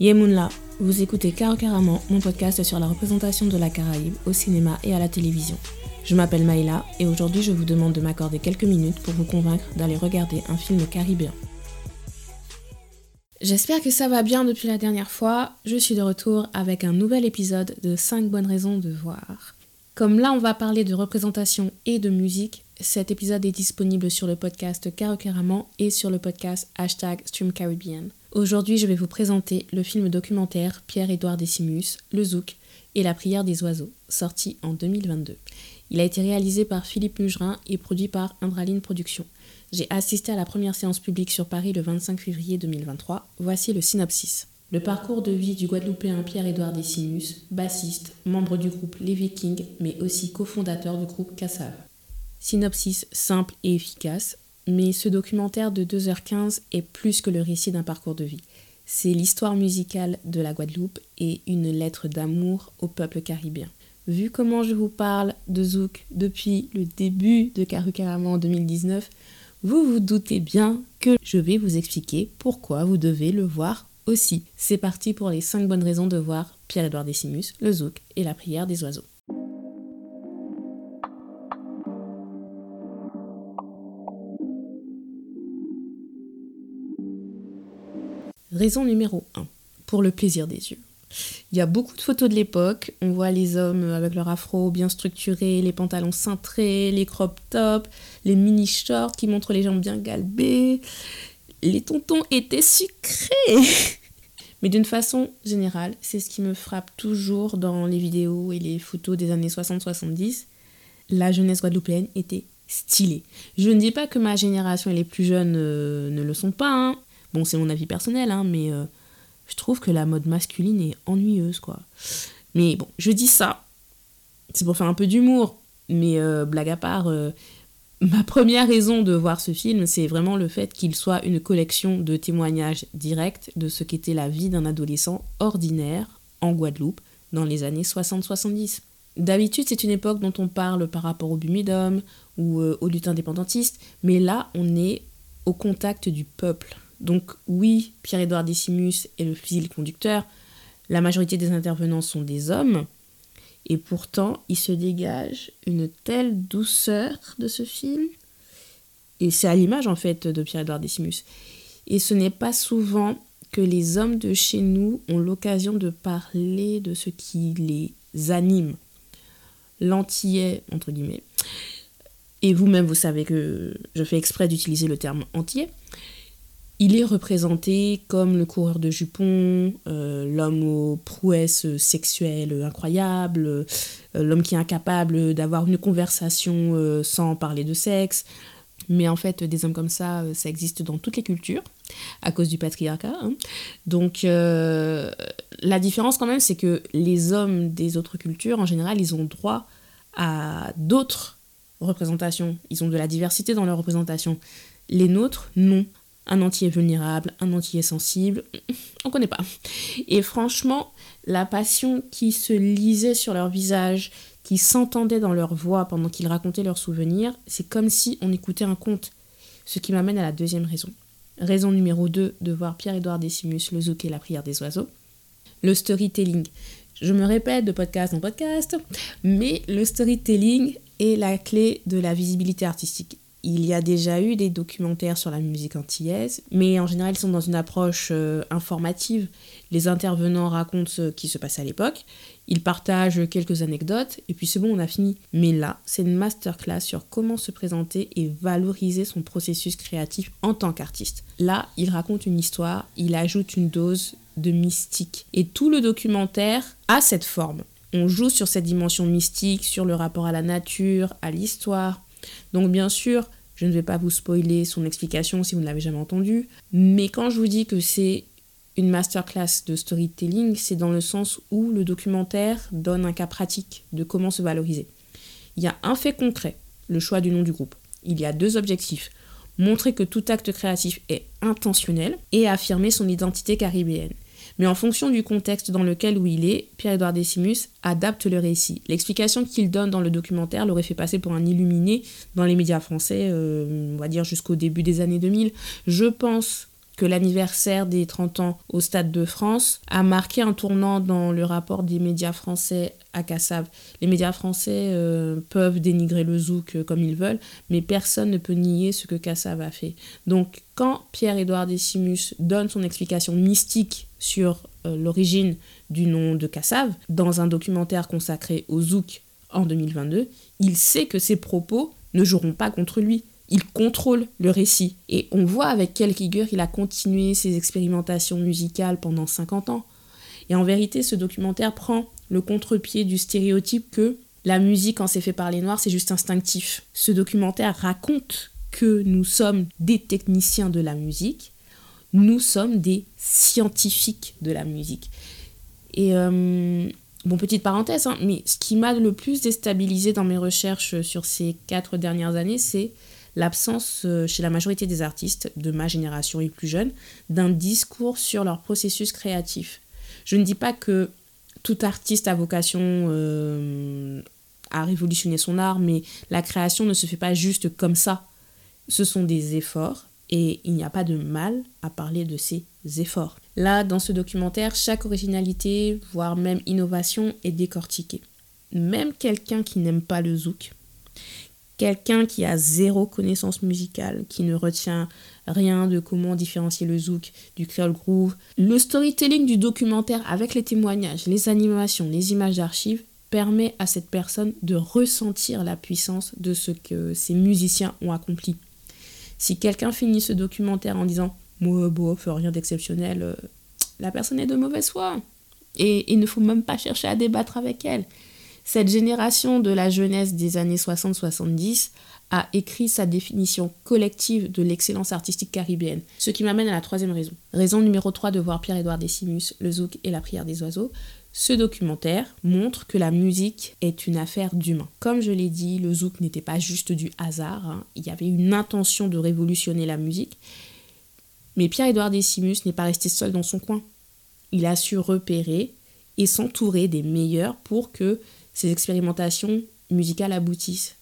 Yemunla, vous écoutez Caro Carrément, mon podcast sur la représentation de la Caraïbe au cinéma et à la télévision. Je m'appelle Maïla et aujourd'hui je vous demande de m'accorder quelques minutes pour vous convaincre d'aller regarder un film caribéen. J'espère que ça va bien depuis la dernière fois. Je suis de retour avec un nouvel épisode de 5 bonnes raisons de voir. Comme là on va parler de représentation et de musique, cet épisode est disponible sur le podcast Caro Carrément et sur le podcast hashtag StreamCaribbean. Aujourd'hui, je vais vous présenter le film documentaire Pierre-Édouard Décimus, Le Zouk et la prière des oiseaux, sorti en 2022. Il a été réalisé par Philippe Mugerin et produit par Indraline Productions. J'ai assisté à la première séance publique sur Paris le 25 février 2023. Voici le synopsis. Le parcours de vie du Guadeloupéen Pierre-Édouard Décimus, bassiste, membre du groupe Les Vikings, mais aussi cofondateur du groupe Cassav. Synopsis simple et efficace, mais ce documentaire de 2h15 est plus que le récit d'un parcours de vie. C'est l'histoire musicale de la Guadeloupe et une lettre d'amour au peuple caribéen. Vu comment je vous parle de Zouk depuis le début de Karukarama en 2019, vous vous doutez bien que je vais vous expliquer pourquoi vous devez le voir aussi. C'est parti pour les 5 bonnes raisons de voir Pierre-Édouard Décimus, le Zouk et la prière des oiseaux. Raison numéro 1. Pour le plaisir des yeux. Il y a beaucoup de photos de l'époque. On voit les hommes avec leur afro bien structuré, les pantalons cintrés, les crop tops, les mini shorts qui montrent les jambes bien galbées. Les tontons étaient sucrés. Mais d'une façon générale, c'est ce qui me frappe toujours dans les vidéos et les photos des années 60-70. La jeunesse guadeloupéenne était stylée. Je ne dis pas que ma génération et les plus jeunes euh, ne le sont pas. Hein. Bon, c'est mon avis personnel, hein, mais euh, je trouve que la mode masculine est ennuyeuse, quoi. Mais bon, je dis ça, c'est pour faire un peu d'humour, mais euh, blague à part, euh, ma première raison de voir ce film, c'est vraiment le fait qu'il soit une collection de témoignages directs de ce qu'était la vie d'un adolescent ordinaire en Guadeloupe dans les années 60-70. D'habitude, c'est une époque dont on parle par rapport au Bumidum ou aux luttes indépendantistes, mais là, on est au contact du peuple. Donc oui, Pierre-Édouard Décimus est le fil conducteur. La majorité des intervenants sont des hommes. Et pourtant, il se dégage une telle douceur de ce film. Et c'est à l'image, en fait, de Pierre-Édouard Décimus. Et ce n'est pas souvent que les hommes de chez nous ont l'occasion de parler de ce qui les anime. L'antillais, entre guillemets. Et vous-même, vous savez que je fais exprès d'utiliser le terme entier il est représenté comme le coureur de jupons, euh, l'homme aux prouesses sexuelles incroyables, euh, l'homme qui est incapable d'avoir une conversation euh, sans parler de sexe. Mais en fait, des hommes comme ça, ça existe dans toutes les cultures, à cause du patriarcat. Hein. Donc, la différence quand même, c'est que les hommes des autres cultures, en général, ils ont droit à d'autres représentations. Ils ont de la diversité dans leur représentation. Les nôtres, non un entier vulnérable, un entier sensible, on connaît pas. Et franchement, la passion qui se lisait sur leur visage, qui s'entendait dans leur voix pendant qu'ils racontaient leurs souvenirs, c'est comme si on écoutait un conte. Ce qui m'amène à la deuxième raison. Raison numéro 2 de voir Pierre-Édouard Décimus, le zouk la prière des oiseaux. Le storytelling. Je me répète de podcast en podcast, mais le storytelling est la clé de la visibilité artistique. Il y a déjà eu des documentaires sur la musique antillaise, mais en général ils sont dans une approche euh, informative. Les intervenants racontent ce qui se passait à l'époque, ils partagent quelques anecdotes, et puis c'est bon, on a fini. Mais là, c'est une masterclass sur comment se présenter et valoriser son processus créatif en tant qu'artiste. Là, il raconte une histoire, il ajoute une dose de mystique. Et tout le documentaire a cette forme. On joue sur cette dimension mystique, sur le rapport à la nature, à l'histoire, donc bien sûr, je ne vais pas vous spoiler son explication si vous ne l'avez jamais entendu, mais quand je vous dis que c'est une masterclass de storytelling, c'est dans le sens où le documentaire donne un cas pratique de comment se valoriser. Il y a un fait concret, le choix du nom du groupe. Il y a deux objectifs. Montrer que tout acte créatif est intentionnel et affirmer son identité caribéenne. Mais en fonction du contexte dans lequel il est, Pierre-Édouard Décimus adapte le récit. L'explication qu'il donne dans le documentaire l'aurait fait passer pour un illuminé dans les médias français, euh, on va dire jusqu'au début des années 2000. Je pense que l'anniversaire des 30 ans au Stade de France a marqué un tournant dans le rapport des médias français à Kassav. Les médias français euh, peuvent dénigrer le zouk euh, comme ils veulent, mais personne ne peut nier ce que Kassav a fait. Donc quand Pierre-Édouard Décimus donne son explication mystique sur euh, l'origine du nom de Kassav dans un documentaire consacré au zouk en 2022, il sait que ses propos ne joueront pas contre lui. Il contrôle le récit. Et on voit avec quelle rigueur il a continué ses expérimentations musicales pendant 50 ans. Et en vérité, ce documentaire prend le contre-pied du stéréotype que la musique, quand c'est fait par les Noirs, c'est juste instinctif. Ce documentaire raconte que nous sommes des techniciens de la musique, nous sommes des scientifiques de la musique. Et euh, bon, petite parenthèse, hein, mais ce qui m'a le plus déstabilisé dans mes recherches sur ces quatre dernières années, c'est l'absence euh, chez la majorité des artistes de ma génération et plus jeunes d'un discours sur leur processus créatif. Je ne dis pas que tout artiste a vocation euh, à révolutionner son art, mais la création ne se fait pas juste comme ça. Ce sont des efforts et il n'y a pas de mal à parler de ces efforts. Là, dans ce documentaire, chaque originalité, voire même innovation, est décortiquée. Même quelqu'un qui n'aime pas le zouk, quelqu'un qui a zéro connaissance musicale, qui ne retient rien de comment différencier le zouk du créole groove, le storytelling du documentaire avec les témoignages, les animations, les images d'archives permet à cette personne de ressentir la puissance de ce que ces musiciens ont accompli. Si quelqu'un finit ce documentaire en disant moi, bof, rien d'exceptionnel, euh, la personne est de mauvaise foi. Et il ne faut même pas chercher à débattre avec elle. Cette génération de la jeunesse des années 60-70 a écrit sa définition collective de l'excellence artistique caribéenne. Ce qui m'amène à la troisième raison. Raison numéro 3 de voir Pierre-Édouard Décimus, le zouk et la prière des oiseaux. Ce documentaire montre que la musique est une affaire d'humain. Comme je l'ai dit, le zouk n'était pas juste du hasard, hein. il y avait une intention de révolutionner la musique. Mais Pierre-Édouard Décimus n'est pas resté seul dans son coin. Il a su repérer et s'entourer des meilleurs pour que ces expérimentations musicales aboutissent.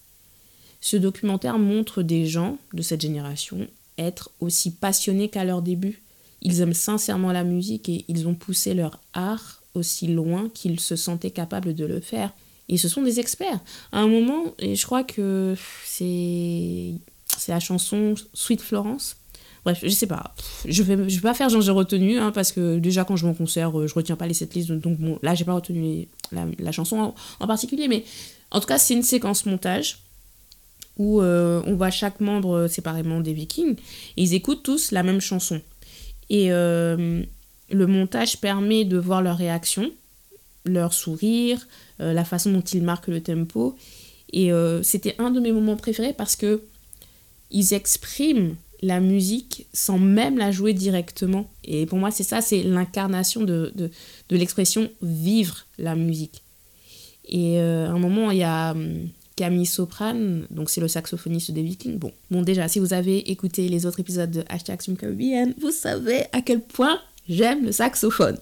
Ce documentaire montre des gens de cette génération être aussi passionnés qu'à leur début. Ils aiment sincèrement la musique et ils ont poussé leur art aussi loin qu'ils se sentaient capables de le faire. Et ce sont des experts. À un moment, et je crois que c'est la chanson Sweet Florence. Bref, je sais pas. Je vais, je vais pas faire genre j'ai retenu, hein, parce que déjà quand je vais en concert, euh, je retiens pas les setlists, donc bon, là j'ai pas retenu la, chanson en, particulier, mais en tout cas c'est une séquence montage où euh, on voit chaque membre séparément des Vikings, et ils écoutent tous la même chanson. Et euh, le montage permet de voir leur réaction, leur sourire, euh, la façon dont ils marquent le tempo. Et euh, c'était un de mes moments préférés parce que ils expriment la musique sans même la jouer directement. Et pour moi, c'est ça, c'est l'incarnation de, de, l'expression vivre la musique. Et euh, à un moment, il y a hum, Camille Soprane, donc c'est le saxophoniste des Vikings. Bon, bon, déjà, si vous avez écouté les autres épisodes de Hashtag Caribbean, vous savez à quel point j'aime le saxophone.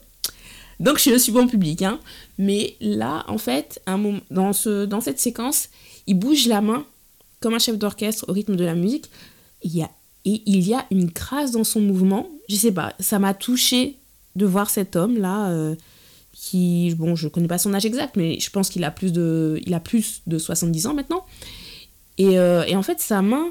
Donc je suis bon public, hein. Mais là, en fait, un moment, dans, ce, dans cette séquence, il bouge la main comme un chef d'orchestre au rythme de la musique. Il y a, et il y a une grâce dans son mouvement. Je sais pas, ça m'a touché de voir cet homme-là, euh, qui, bon, je connais pas son âge exact, mais je pense qu'il a plus de, il a plus de 70 ans maintenant. Et, euh, et en fait, sa main,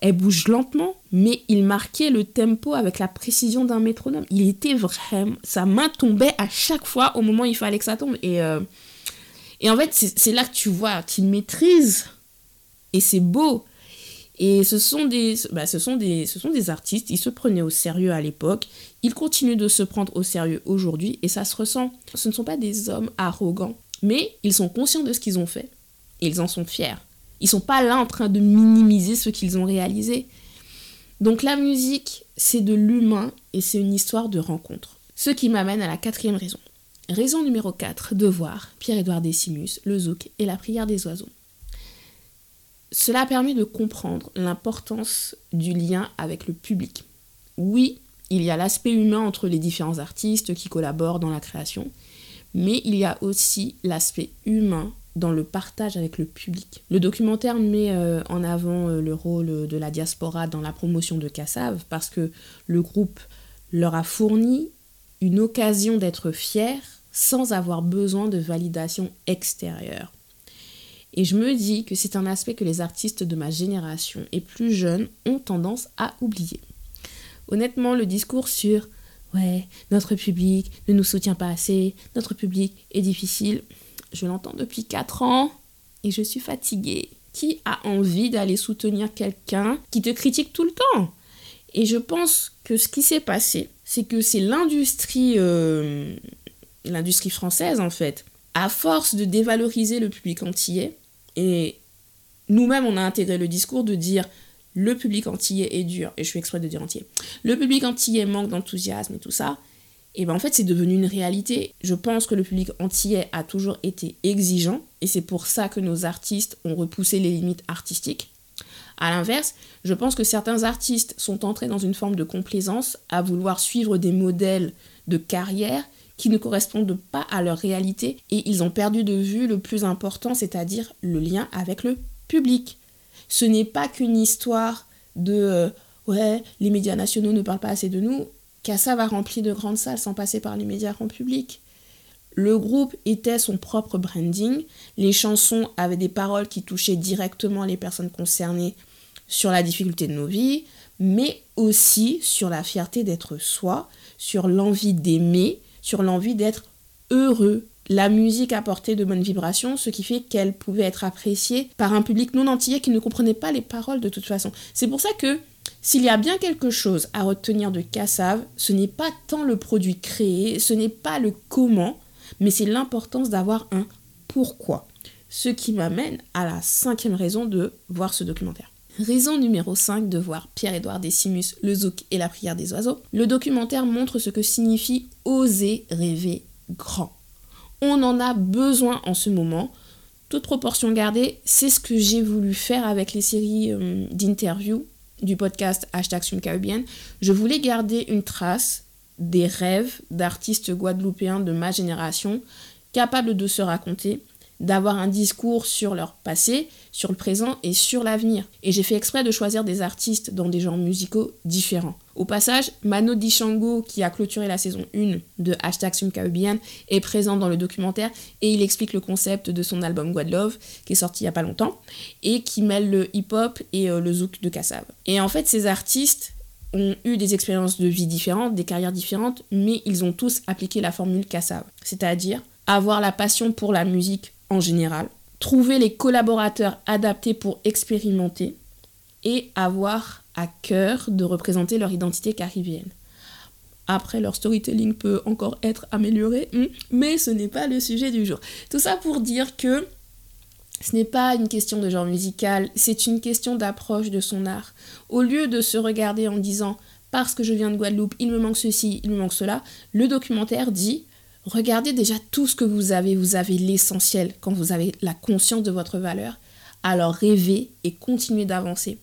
elle bouge lentement, mais il marquait le tempo avec la précision d'un métronome. Il était vraiment... Sa main tombait à chaque fois au moment où il fallait que ça tombe. Et, euh, et en fait, c'est là que tu vois qu'il maîtrise. Et c'est beau. Et ce sont, des, bah, ce, sont des, artistes, ils se prenaient au sérieux à l'époque, ils continuent de se prendre au sérieux aujourd'hui, et ça se ressent. Ce ne sont pas des hommes arrogants, mais ils sont conscients de ce qu'ils ont fait, et ils en sont fiers. Ils sont pas là en train de minimiser ce qu'ils ont réalisé. Donc la musique, c'est de l'humain et c'est une histoire de rencontre. Ce qui m'amène à la quatrième raison. Raison numéro 4 de voir Pierre-Édouard Décimus, le zouk et la prière des oiseaux. Cela permet de comprendre l'importance du lien avec le public. Oui, il y a l'aspect humain entre les différents artistes qui collaborent dans la création, mais il y a aussi l'aspect humain dans le partage avec le public. Le documentaire met euh, en avant euh, le rôle de la diaspora dans la promotion de Kassav parce que le groupe leur a fourni une occasion d'être fiers sans avoir besoin de validation extérieure. Et je me dis que c'est un aspect que les artistes de ma génération et plus jeunes ont tendance à oublier. Honnêtement, le discours sur Ouais, notre public ne nous soutient pas assez, notre public est difficile, je l'entends depuis 4 ans et je suis fatiguée. Qui a envie d'aller soutenir quelqu'un qui te critique tout le temps? Et je pense que ce qui s'est passé, c'est que c'est l'industrie euh, l'industrie française en fait, à force de dévaloriser le public antillais, et nous-mêmes on a intégré le discours de dire le public antillais est dur, et je suis exprès de dire entier, le public antillais manque d'enthousiasme et tout ça, et ben en fait c'est devenu une réalité. Je pense que le public antillais a toujours été exigeant, et c'est pour ça que nos artistes ont repoussé les limites artistiques. A l'inverse, je pense que certains artistes sont entrés dans une forme de complaisance à vouloir suivre des modèles de carrière qui ne correspondent pas à leur réalité et ils ont perdu de vue le plus important, c'est-à-dire le lien avec le public. Ce n'est pas qu'une histoire de euh, ouais, les médias nationaux ne parlent pas assez de nous. Kassa va remplir de grandes salles sans passer par les médias grand public. Le groupe était son propre branding, les chansons avaient des paroles qui touchaient directement les personnes concernées sur la difficulté de nos vies, mais aussi sur la fierté d'être soi, sur l'envie d'aimer, sur l'envie d'être heureux. La musique apportait de bonnes vibrations, ce qui fait qu'elle pouvait être appréciée par un public non antillais qui ne comprenait pas les paroles de toute façon. C'est pour ça que s'il y a bien quelque chose à retenir de Cassav, ce n'est pas tant le produit créé, ce n'est pas le comment, mais c'est l'importance d'avoir un pourquoi. Ce qui m'amène à la cinquième raison de voir ce documentaire. Raison numéro 5 de voir Pierre-Édouard Décimus, le zouk et la prière des oiseaux. Le documentaire montre ce que signifie oser rêver grand. On en a besoin en ce moment. Toute proportion gardée, c'est ce que j'ai voulu faire avec les séries euh, d'interviews du podcast Hashtag Caribbean. Je voulais garder une trace des rêves d'artistes guadeloupéens de ma génération, capables de se raconter, d'avoir un discours sur leur passé, sur le présent et sur l'avenir. Et j'ai fait exprès de choisir des artistes dans des genres musicaux différents. Au passage, Mano Dichango, qui a clôturé la saison 1 de Hashtag Caribbean, est présent dans le documentaire et il explique le concept de son album Guadeloupe, qui est sorti il n'y a pas longtemps, et qui mêle le hip-hop et euh, le zouk de Kassav. Et en fait, ces artistes ont eu des expériences de vie différentes, des carrières différentes, mais ils ont tous appliqué la formule Kassav, c'est-à-dire avoir la passion pour la musique en général, trouver les collaborateurs adaptés pour expérimenter et avoir à cœur de représenter leur identité caribéenne. Après, leur storytelling peut encore être amélioré, hmm, mais ce n'est pas le sujet du jour. Tout ça pour dire que ce n'est pas une question de genre musical, c'est une question d'approche de son art. Au lieu de se regarder en disant parce que je viens de Guadeloupe, il me manque ceci, il me manque cela, le documentaire dit regardez déjà tout ce que vous avez. Vous avez l'essentiel quand vous avez la conscience de votre valeur. Alors rêvez et continuez d'avancer.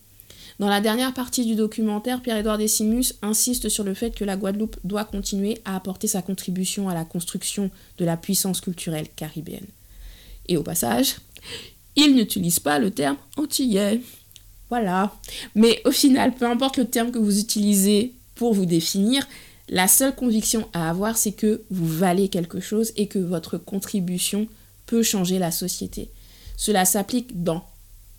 Dans la dernière partie du documentaire, Pierre-Édouard Decimus insiste sur le fait que la Guadeloupe doit continuer à apporter sa contribution à la construction de la puissance culturelle caribéenne. Et au passage, il n'utilise pas le terme antillais. Voilà. Mais au final, peu importe le terme que vous utilisez pour vous définir, la seule conviction à avoir, c'est que vous valez quelque chose et que votre contribution peut changer la société. Cela s'applique dans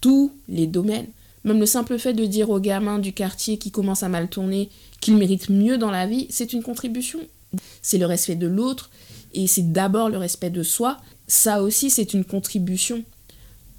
tous les domaines. Même le simple fait de dire aux gamins du quartier qui commencent à mal tourner qu'ils méritent mieux dans la vie, c'est une contribution. C'est le respect de l'autre et c'est d'abord le respect de soi. Ça aussi, c'est une contribution.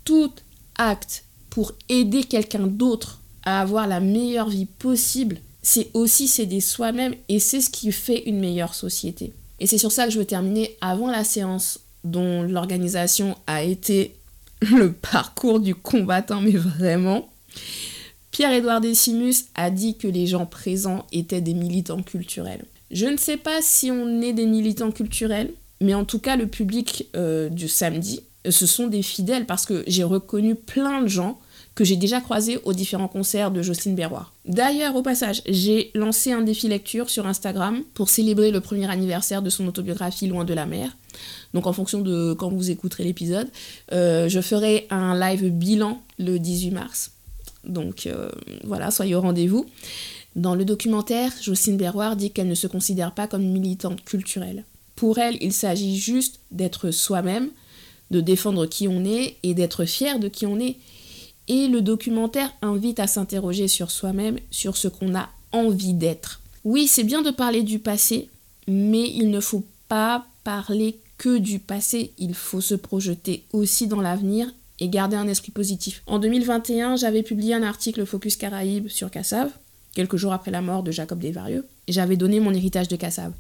Tout acte pour aider quelqu'un d'autre à avoir la meilleure vie possible c'est aussi s'aider soi-même et c'est ce qui fait une meilleure société. Et c'est sur ça que je veux terminer avant la séance dont l'organisation a été le parcours du combattant, mais vraiment. Pierre-Édouard Decimus a dit que les gens présents étaient des militants culturels. Je ne sais pas si on est des militants culturels, mais en tout cas, le public euh, du samedi, ce sont des fidèles parce que j'ai reconnu plein de gens que j'ai déjà croisé aux différents concerts de Jocelyne Berroir. D'ailleurs, au passage, j'ai lancé un défi lecture sur Instagram pour célébrer le premier anniversaire de son autobiographie Loin de la mer. Donc en fonction de quand vous écouterez l'épisode, euh, je ferai un live bilan le 18 mars. Donc euh, voilà, soyez au rendez-vous. Dans le documentaire, Jocelyne Berroir dit qu'elle ne se considère pas comme militante culturelle. Pour elle, il s'agit juste d'être soi-même, de défendre qui on est et d'être fier de qui on est. Et le documentaire invite à s'interroger sur soi-même, sur ce qu'on a envie d'être. Oui, c'est bien de parler du passé, mais il ne faut pas parler que du passé, il faut se projeter aussi dans l'avenir et garder un esprit positif. En 2021, j'avais publié un article Focus Caraïbes sur Cassav, quelques jours après la mort de Jacob Desvarieux, et j'avais donné mon héritage de Cassav.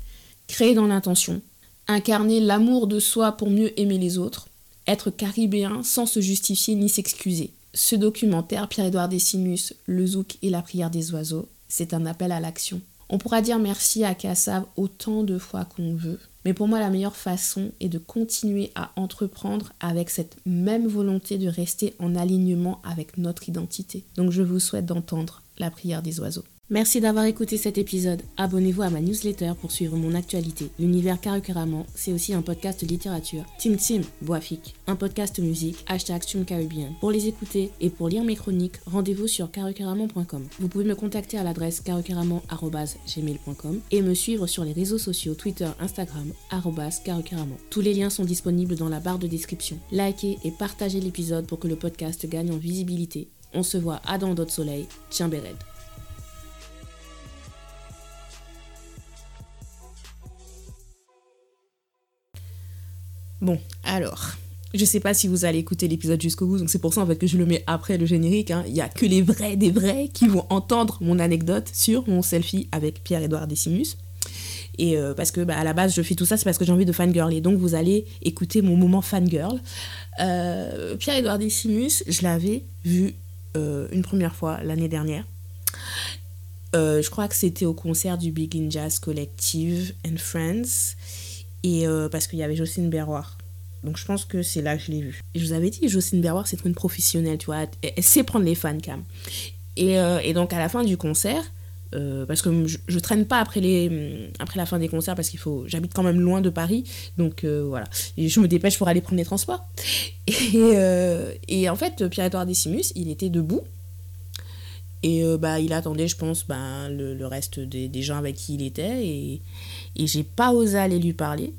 Créer dans l'intention, incarner l'amour de soi pour mieux aimer les autres, être caribéen sans se justifier ni s'excuser. Ce documentaire, Pierre-Édouard Décimus, Le Zouk et la prière des oiseaux, c'est un appel à l'action. On pourra dire merci à Kassav autant de fois qu'on veut, mais pour moi la meilleure façon est de continuer à entreprendre avec cette même volonté de rester en alignement avec notre identité. Donc je vous souhaite d'entendre la prière des oiseaux. Merci d'avoir écouté cet épisode. Abonnez-vous à ma newsletter pour suivre mon actualité. L'univers Karukeraman, c'est aussi un podcast littérature. Tim Tim, Boafik, un podcast musique, hashtag Caribbean. Pour les écouter et pour lire mes chroniques, rendez-vous sur karukeraman.com. Vous pouvez me contacter à l'adresse karukeraman.gmail.com et me suivre sur les réseaux sociaux Twitter, Instagram, karukeraman. Tous les liens sont disponibles dans la barre de description. Likez et partagez l'épisode pour que le podcast gagne en visibilité. On se voit à dans d'autres soleils. Tiens Béred. Bon, alors, je sais pas si vous allez écouter l'épisode jusqu'au bout, donc c'est pour ça en fait que je le mets après le générique. Hein. Il y a que les vrais des vrais qui vont entendre mon anecdote sur mon selfie avec Pierre-Édouard Décimus. Et euh, parce que bah, à la base je fais tout ça, c'est parce que j'ai envie de fangirl. Et donc vous allez écouter mon moment fangirl. Euh, Pierre-Édouard Décimus, je l'avais vu euh, une première fois l'année dernière. je crois que c'était au concert du Big Jazz Collective and Friends. Et euh, parce qu'il y avait Jocelyne Berroir. Donc je pense que c'est là que je l'ai vue. Et je vous avais dit, Jocelyne Berroir, c'est une professionnelle, tu vois. Elle, sait prendre les fans, cam. Et, euh, et, donc à la fin du concert, euh, parce que je, je, traîne pas après, les, après la fin des concerts parce qu'il faut j'habite quand même loin de Paris donc voilà je me dépêche pour aller prendre les transports et, en fait Pierre-Édouard Décimus il était debout et bah il attendait je pense bah, le, le reste des, des, gens avec qui il était et, et j'ai pas osé aller lui parler.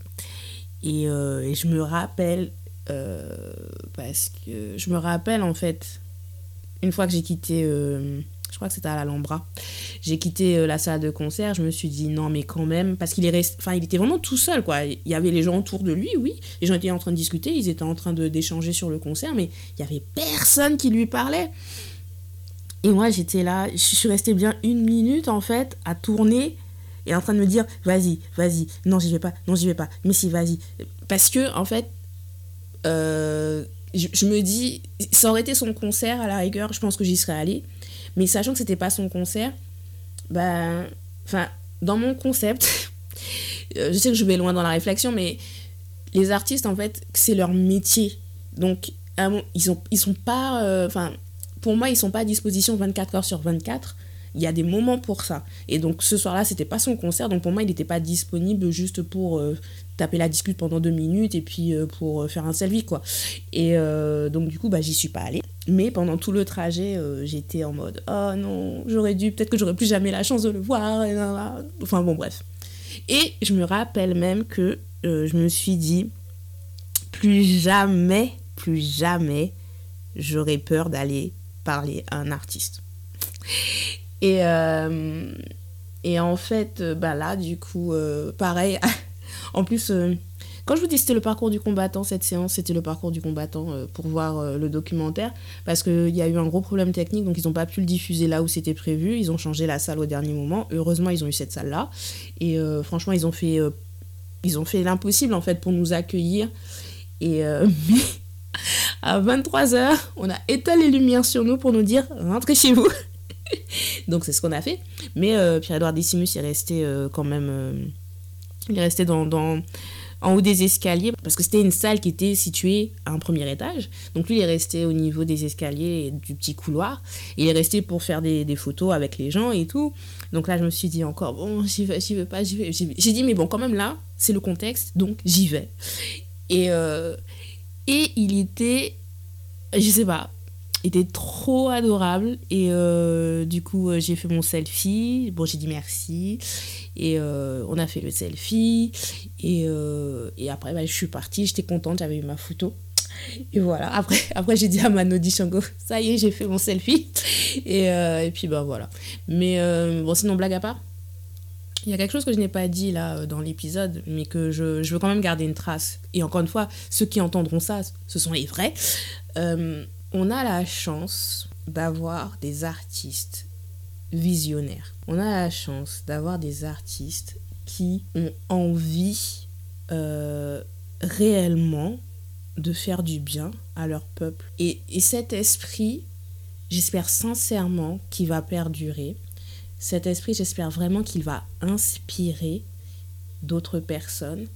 Et, euh, et je me rappelle, euh, parce que je me rappelle en fait, une fois que j'ai quitté, euh, je crois que c'était à l'Alhambra, j'ai quitté la salle de concert, je me suis dit non mais quand même, parce qu'il est resté, il était vraiment tout seul quoi. Il y avait les gens autour de lui, oui, les gens étaient en train de discuter, ils étaient en train d'échanger sur le concert, mais il y avait personne qui lui parlait. Et moi j'étais là, je suis restée bien une minute en fait à tourner et en train de me dire vas-y, vas-y, non, j'y vais pas, non, j'y vais pas, mais si, vas-y. Parce que, en fait, euh, je, me dis, ça aurait été son concert à la rigueur, je pense que j'y serais allée. Mais sachant que c'était pas son concert, ben, enfin, dans mon concept, euh, je sais que je vais loin dans la réflexion, mais les artistes, en fait, c'est leur métier. Donc, ils, ont, ils sont pas. Euh, enfin, pour moi, ils sont pas à disposition 24 heures sur 24 il y a des moments pour ça. Et donc ce soir-là, c'était pas son concert, donc pour moi, il n'était pas disponible juste pour euh, taper la discute pendant deux minutes et puis euh, pour euh, faire un selfie, quoi. Et donc du coup, bah, j'y suis pas allée. Mais pendant tout le trajet, j'étais en mode oh non, j'aurais dû, peut-être que j'aurais plus jamais la chance de le voir. Enfin bon, bref. Et je me rappelle même que je me suis dit plus jamais, plus jamais, j'aurais peur d'aller parler à un artiste. Et, euh, et en fait, euh, bah là, du coup, euh, pareil. en plus, quand je vous dis c'était le parcours du combattant, cette séance, c'était le parcours du combattant pour voir le documentaire. Parce qu'il y a eu un gros problème technique, donc ils n'ont pas pu le diffuser là où c'était prévu. Ils ont changé la salle au dernier moment. Heureusement, ils ont eu cette salle-là. Et franchement, ils ont fait, ils ont fait l'impossible, en fait, pour nous accueillir. Et à 23h, on a éteint les lumières sur nous pour nous dire rentrez chez vous. Donc c'est ce qu'on a fait. Mais euh, Pierre-Edouard Décimus est resté euh, quand même... Euh, il est resté dans, dans, en haut des escaliers parce que c'était une salle qui était située à un premier étage. Donc lui, il est resté au niveau des escaliers et du petit couloir. Il est resté pour faire des, des photos avec les gens et tout. Donc là, je me suis dit encore, bon, j'y vais, j'y vais pas, j'y vais. J'ai dit, mais bon, quand même là, c'est le contexte, donc j'y vais. Et, et il était, je sais pas, était trop adorable. Et euh, du coup, j'ai fait mon selfie. Bon, j'ai dit merci. Et on a fait le selfie. Et, et après, bah, je suis partie. J'étais contente. J'avais eu ma photo. Et voilà. Après, après j'ai dit à Manodi Shango, ça y est, j'ai fait mon selfie. Et, et puis, bah voilà. Mais bon, sinon, blague à part? Il y a quelque chose que je n'ai pas dit là dans l'épisode, mais que je, je, veux quand même garder une trace. Et encore une fois, ceux qui entendront ça, ce sont les vrais. Euh, on a la chance d'avoir des artistes visionnaires. On a la chance d'avoir des artistes qui ont envie euh, réellement de faire du bien à leur peuple. Et, et cet esprit, j'espère sincèrement qu'il va perdurer cet esprit, j'espère vraiment qu'il va inspirer d'autres personnes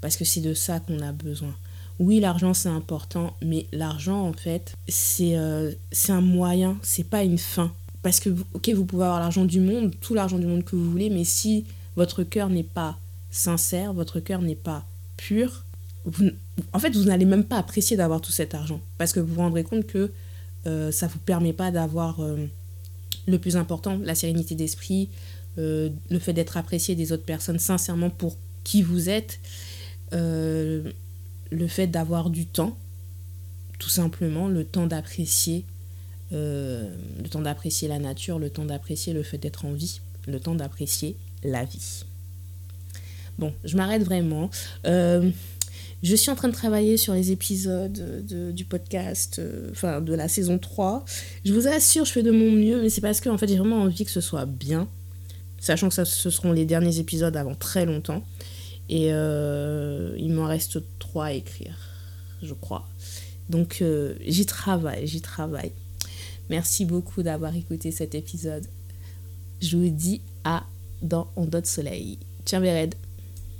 parce que c'est de ça qu'on a besoin. Oui, l'argent c'est important, mais l'argent en fait, c'est euh, un moyen, c'est pas une fin. Parce que, ok, vous pouvez avoir l'argent du monde, tout l'argent du monde que vous voulez, mais si votre cœur n'est pas sincère, votre cœur n'est pas pur, en fait, vous n'allez même pas apprécier d'avoir tout cet argent. Parce que vous vous rendrez compte que euh, ça ne vous permet pas d'avoir euh, le plus important, la sérénité d'esprit, euh, le fait d'être apprécié des autres personnes sincèrement pour qui vous êtes, euh, le fait d'avoir du temps, tout simplement, le temps d'apprécier, euh, le temps d'apprécier la nature, le temps d'apprécier le fait d'être en vie, le temps d'apprécier la vie. Bon, je m'arrête vraiment. Je suis en train de travailler sur les épisodes du podcast, euh, enfin de la saison 3. Je vous assure, je fais de mon mieux, mais c'est parce que en fait, j'ai vraiment envie que ce soit bien, sachant que ça, ce seront les derniers épisodes avant très longtemps. Et euh, il m'en reste 3 à écrire, je crois. Donc euh, j'y travaille, j'y travaille. Merci beaucoup d'avoir écouté cet épisode. Je vous dis à dans On Soleil. Tiens, Véred.